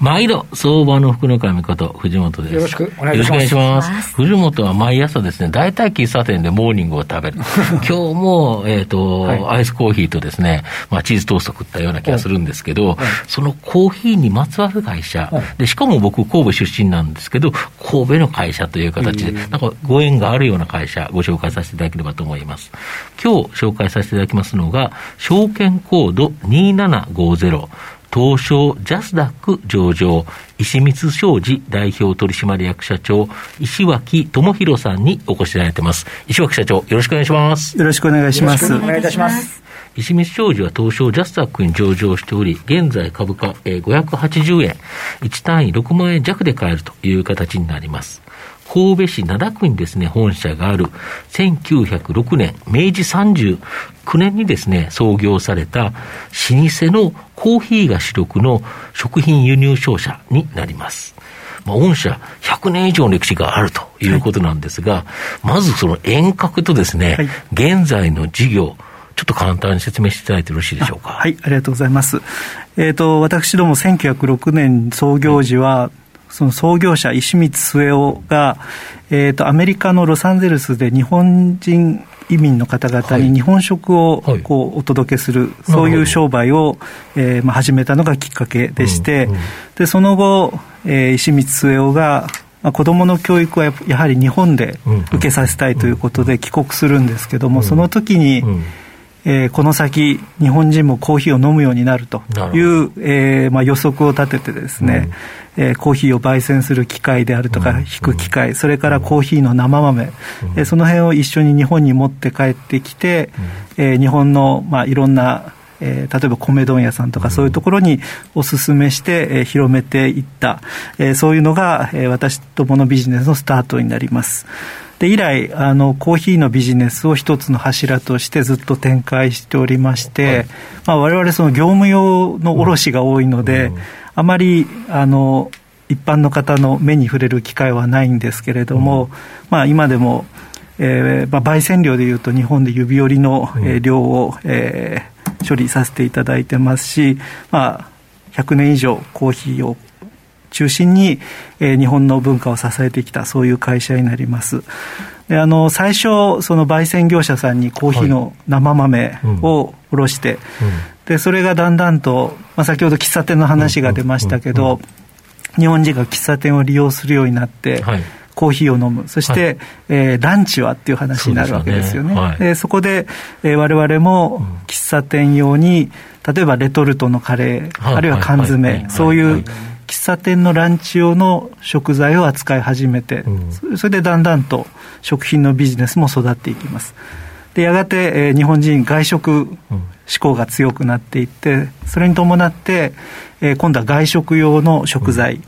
毎度、相場の福の神こと、藤本です。よろしくお願いします。よろしくお願いします。藤本は毎朝ですね、大体喫茶店でモーニングを食べる。今日も、えっ、ー、と、はい、アイスコーヒーとですね、まあ、チーズトースト食ったような気がするんですけど、はい、そのコーヒーにまつわる会社、はい、で、しかも僕、神戸出身なんですけど、神戸の会社という形で、なんかご縁があるような会社、ご紹介させていただければと思います。今日紹介させていただきますのが、証券コード2750、東証ジャスダック上場、石光商事代表取締役社長、石脇智弘さんにお越しいただいてます。石脇社長、よろしくお願いします。よろしくお願いします。お願いいたします。石光商事は東証ジャスダックに上場しており、現在株価、えー、580円、1単位6万円弱で買えるという形になります。神戸市灘区にですね、本社がある、1906年、明治39年にですね、創業された老舗のコーヒーが主力の食品輸入商社になります。まあ、御社100年以上の歴史があるということなんですが、はい、まずその遠隔とですね、はい、現在の事業、ちょっと簡単に説明していただいてよろしいでしょうか？はい、ありがとうございます。えっ、ー、と、私ども1906年創業時は、その創業者、石光末男が、えーと、アメリカのロサンゼルスで日本人移民の方々に日本食をこうお届けする、はい、そういう商売を、えーまあ、始めたのがきっかけでして、うんうん、でその後、えー、石光末男がまあ、子どもの教育はやはり日本で受けさせたいということで帰国するんですけども、その時に、えー、この先、日本人もコーヒーを飲むようになるという、えーまあ、予測を立ててですね、えー、コーヒーを焙煎する機械であるとか、引く機械、それからコーヒーの生豆、えー、その辺を一緒に日本に持って帰ってきて、えー、日本の、まあ、いろんなえー、例えば米問屋さんとかそういうところにお勧めして、えー、広めていった、えー、そういうのが、えー、私どものビジネスのスタートになります。で以来あのコーヒーのビジネスを一つの柱としてずっと展開しておりまして、はい。まあ、我々その業務用の卸が多いので、うん。あまりあの一般の方の目に触れる機会はないんですけれども、うん、まあ、今でも、えーまあ、焙煎量でいうと日本で指折りの、えー、量を、えー、処理させていただいてますし、まあ、100年以上コーヒーを中心に、えー、日本の文化を支えてきたそういう会社になります。であの最初その焙煎業者さんにコーヒーの生豆を卸して、はいうん。でそれがだんだんと、まあ、先ほど喫茶店の話が出ましたけど、日本人が喫茶店を利用するようになって、はい、コーヒーを飲む、そして、はい、えー、ランチはっていう話になるわけですよね。そ、ね。はい、そこで、えー、我々も喫茶店用に、例えばレトルトのカレー、あるいは缶詰、そういう喫茶店のランチ用の食材を扱い始めて、うん、それでだんだんと食品のビジネスも育っていきます。でやがて、えー、日本人外食志向が強くなっていってそれに伴って、えー、今度は外食用の食材、うん。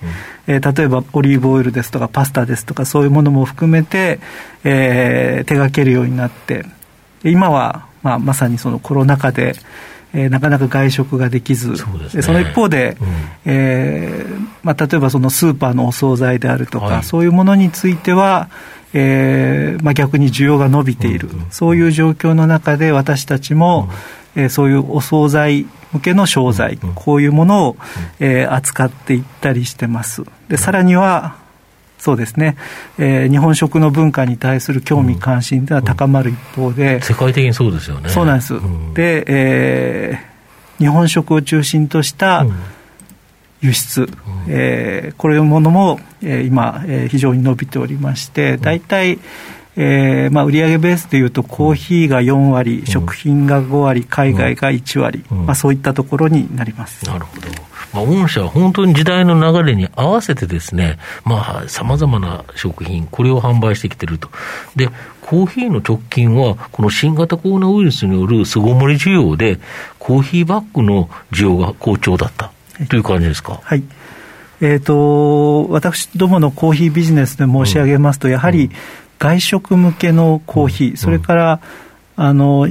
えー、例えばオリーブオイルですとかパスタですとかそういうものも含めて、えー、手掛けるようになって。今は、まあ、まさにそのコロナ禍で、えー、なかなか外食ができずそ、ね,、その一方で、うん、えー、まあ、例えばそのスーパーのお惣菜であるとか、はい、そういうものについてはえーまあ、逆に需要が伸びている、うん。うん、そういう状況の中で私たちも、うん。えー、そういうお惣菜向けの商材、うん、こういうものを、えー、扱っていったりしてます。でさらにはそうですね、えー、日本食の文化に対する興味関心では高まる一方で、世界的にそうですよね。そうなんです。で、えー、日本食を中心とした輸出、うん、えー、これものも、えー、今、えー、非常に伸びておりまして、大体、えーまあ、売上ベースでいうと、コーヒーが4割、うん、食品が5割、海外が1割、うん、まあ、そういったところになります。なるほど、まあ、御社は本当に時代の流れに合わせてですね、さまざ、まな食品、これを販売してきてると。でコーヒーの直近は、この新型コロナウイルスによる巣ごもり需要で、コーヒーバッグの需要が好調だった。という感じですか？はい。えーと、私どものコーヒービジネスで申し上げますと、やはり外食向けのコーヒー、それからあの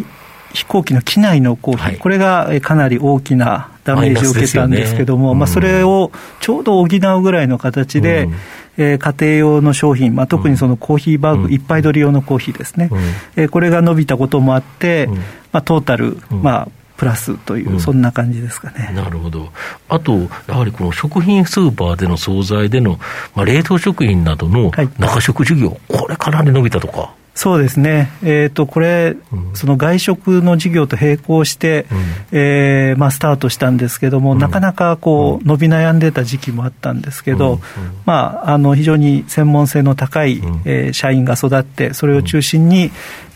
飛行機の機内のコーヒー、はい、これがかなり大きなダメージを受けたんですけども、ねうん、まあ、それをちょうど補うぐらいの形で、うん、えー、家庭用の商品、まあ、特にそのコーヒーバッグ、一杯取り用のコーヒーですね、うん、えー、これが伸びたこともあって、まあ、トータル、まあ、プラスという、そんな感じですかね。なるほど。あと、やはりこの食品スーパーでの惣菜での、まあ、冷凍食品などの中食事業、はい、これかなり伸びたとか。そうですね、えーと、これ、うん、その外食の事業と並行して、うん、えー、まあ、スタートしたんですけども、うん、なかなかこう伸び悩んでた時期もあったんですけど、まあ、あの非常に専門性の高い、えー、社員が育って、それを中心に、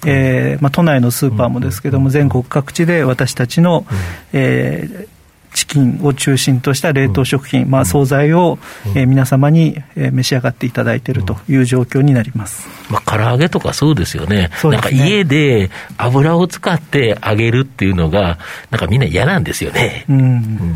えーまあ、都内のスーパーもですけども、全国各地で私たちの、えー、チキンを中心とした冷凍食品、まあ、惣菜を、えー、皆様に、えー、召し上がっていただいているという状況になります、まあ、唐揚げとかそうですよね、ね。なんか家で油を使って揚げるっていうのが、なんかみんな嫌なんですよね。うん、うん、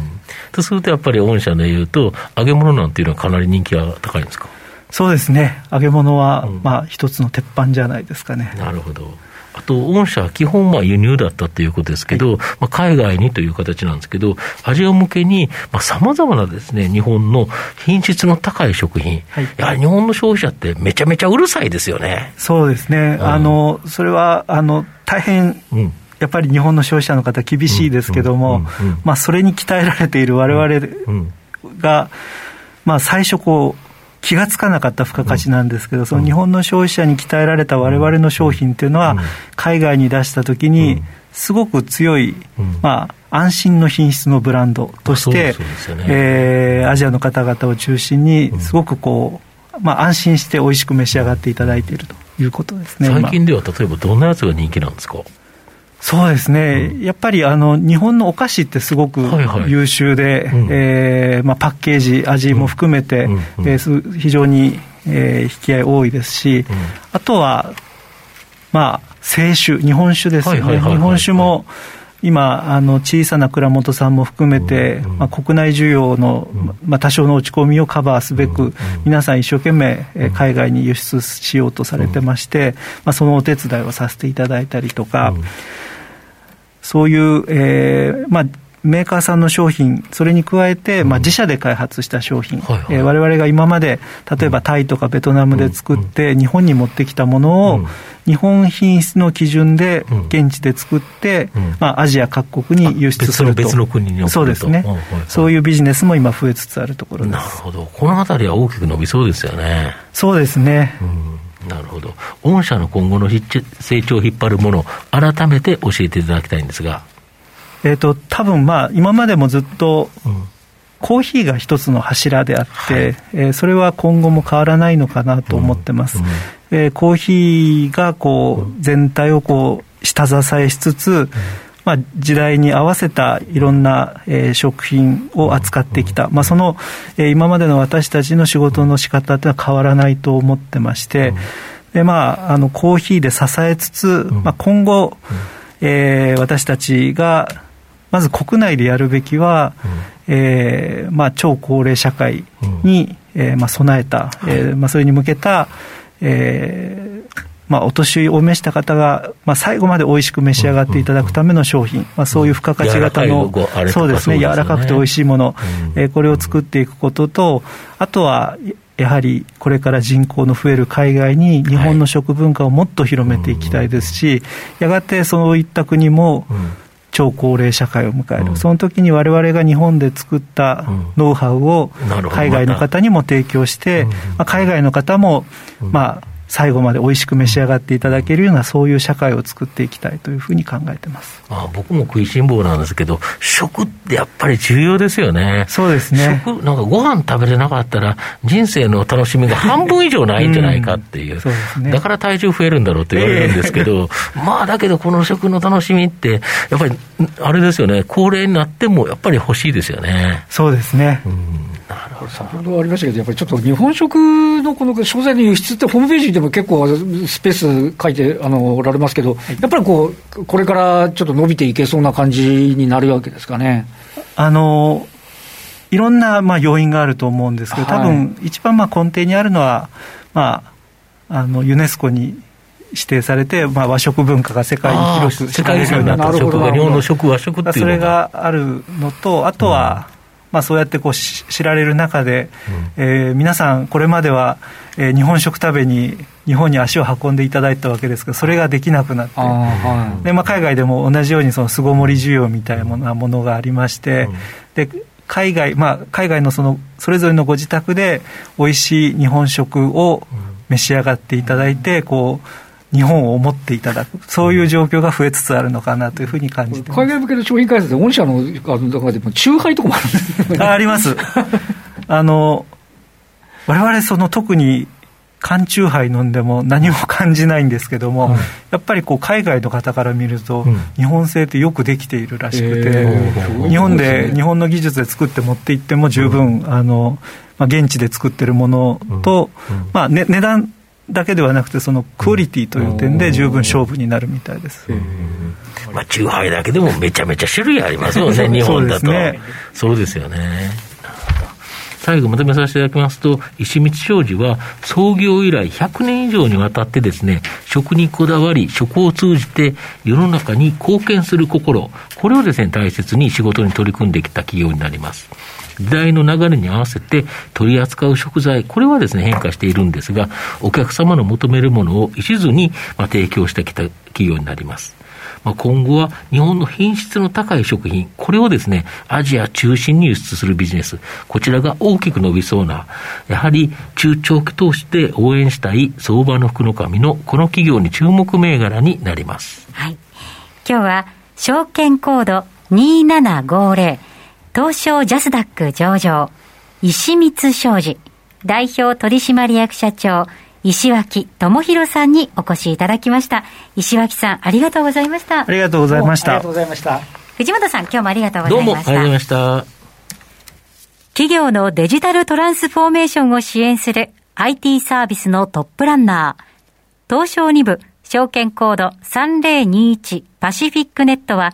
とすると、やっぱり御社でいうと、揚げ物なんていうのはかなり人気が高いんですか？そうですね、揚げ物は、うん、まあ、一つの鉄板じゃないですかね。なるほどあと、御社は基本まあ輸入だったということですけど、はい、まあ、海外にという形なんですけど、アジア向けにさまざ、まなですね、日本の品質の高い食品、はい、やはり日本の消費者ってめちゃめちゃうるさいですよね。そうですね。うん、あの、それは、あの、大変、うん。やっぱり日本の消費者の方、厳しいですけども、まあ、それに鍛えられているわれわれが、まあ、最初こう、気がつかなかった付加価値なんですけど、その日本の消費者に鍛えられたわれわれの商品っていうのは、海外に出したときに、すごく強い、まあ、安心の品質のブランドとして、えー、アジアの方々を中心に、すごくこう、まあ、安心して美味しく召し上がっていただいているということですね。最近では例えばどんなやつが人気なんですか？そうですね、うん、やっぱりあの日本のお菓子ってすごく優秀で、はいはい、えー、まあ、パッケージ、味も含めて、うん。うん。えー、非常に、えー、引き合い多いですし、あとは、まあ、清酒、日本酒ですよね、日本酒も今、あの小さな蔵元さんも含めて、まあ、国内需要の、まあ、多少の落ち込みをカバーすべく、皆さん一生懸命、海外に輸出しようとされてまして、まあ、そのお手伝いをさせていただいたりとか、そういう、えーまあ、メーカーさんの商品、それに加えて、まあ、自社で開発した商品、われわれが今まで、例えばタイとかベトナムで作って、日本に持ってきたものを、日本品質の基準で現地で作って、まあ、アジア各国に輸出すると、別の国にそうですね、そういうビジネスも今、増えつつあるところです。なるほど、このあたりは大きく伸びそうですよね。そうですね、うん。なるほど。御社の今後の成長を引っ張るもの、改めて教えていただきたいんですが。えっ、ー、と、多分まあ、今までもずっと、コーヒーが一つの柱であって、はい、えー、それは今後も変わらないのかなと思ってます。うんうん、えー、コーヒーがこう、全体をこう、下支えしつつ、うん。まあ、時代に合わせたいろんな、えー、食品を扱ってきた、まあ、その、えー、今までの私たちの仕事の仕方というのは変わらないと思ってまして、でまあ、あのコーヒーで支えつつ、まあ、今後、えー、私たちがまず国内でやるべきは、えーまあ、超高齢社会に、えーまあ、備えた、えーまあ、それに向けた、えーまあ、お年を召した方が、まあ、最後まで美味しく召し上がっていただくための商品、まあ、そういう付加価値型の、そうですね、柔らかくて美味しいもの、えー、これを作っていくことと、あとは、やはりこれから人口の増える海外に日本の食文化をもっと広めていきたいですし、やがてそういった国も超高齢社会を迎える、その時に我々が日本で作ったノウハウを海外の方にも提供して、まあ、海外の方も、まあ、最後まで美味しく召し上がっていただけるような、そういう社会を作っていきたいというふうに考えてますあ僕も食いしん坊なんですけど、食ってやっぱり重要ですよね。そうですね。食、なんかご飯食べれなかったら、人生の楽しみが半分以上ないんじゃないかっていう、うん、そうですね、だから体重増えるんだろうって言われるんですけど、えー、まあだけど、この食の楽しみって、やっぱりあれですよね、高齢になってもやっぱり欲しいですよね。そうですね。うん先ほどありましたけど、やっぱりちょっと日本食のこの商材の輸出って、ホームページでも結構スペース書いてあのおられますけど、やっぱりこう、これからちょっと伸びていけそうな感じになるわけですかね。あのいろんなまあ要因があると思うんですけど、多分一番まあ根底にあるのは、まあ、あのユネスコに指定されて、まあ、和食文化が世界に広く世界になった。食が日本の食和食っていうそれがあるのとあとは、うんまあ、そうやってこう知られる中で、うん、えー、皆さん、これまでは、えー、日本食食べに日本に足を運んでいただいたわけですけど、それができなくなって、はい、でまあ、海外でも同じようにその巣ごもり需要みたいなものがありまして、うん、で海外、まあ、海外のそのそれぞれのご自宅で、美味しい日本食を召し上がっていただいて、こう日本を思っていただく、そういう状況が増えつつあるのかなというふうに感じて海外向けの商品開発で、御社の中でも、酎ハイとかもあるんですああります。あの我々その特に缶酎ハイ飲んでも何も感じないんですけども、うん、やっぱりこう海外の方から見ると、うん、日本製ってよくできているらしくて、日本で、日本の技術で作って持っていっても十分、うん、あのまあ、現地で作ってるものと、まあね、値段だけではなくて、そのクオリティという点で十分勝負になるみたいです。まあ、チューハイだけでもめちゃめちゃ種類ありますもんね、日本だと。そうですね。そうですよね。最後まとめさせていただきますと、石光商事は創業以来100年以上にわたってですね、食にこだわり、食を通じて世の中に貢献する心、これをですね、大切に仕事に取り組んできた企業になります。時代の流れに合わせて取り扱う食材、これはですね、変化しているんですが、お客様の求めるものを一途に、まあ、提供してきた企業になります。まあ、今後は日本の品質の高い食品、これをですね、アジア中心に輸出するビジネス、こちらが大きく伸びそうな、やはり中長期投資で応援したい相場の福の神のこの企業に注目銘柄になります。はい。今日は証券コード2750東証ジャスダック上場、石光商事、代表取締役社長、石脇智弘さんにお越しいただきました。石脇さん、ありがとうございました。ありがとうございました。ありがとうございました。藤本さん、今日もありがとうございました。どうもありがとうございました。企業のデジタルトランスフォーメーションを支援する IT サービスのトップランナー、東証2部証券コード3021パシフィックネットは、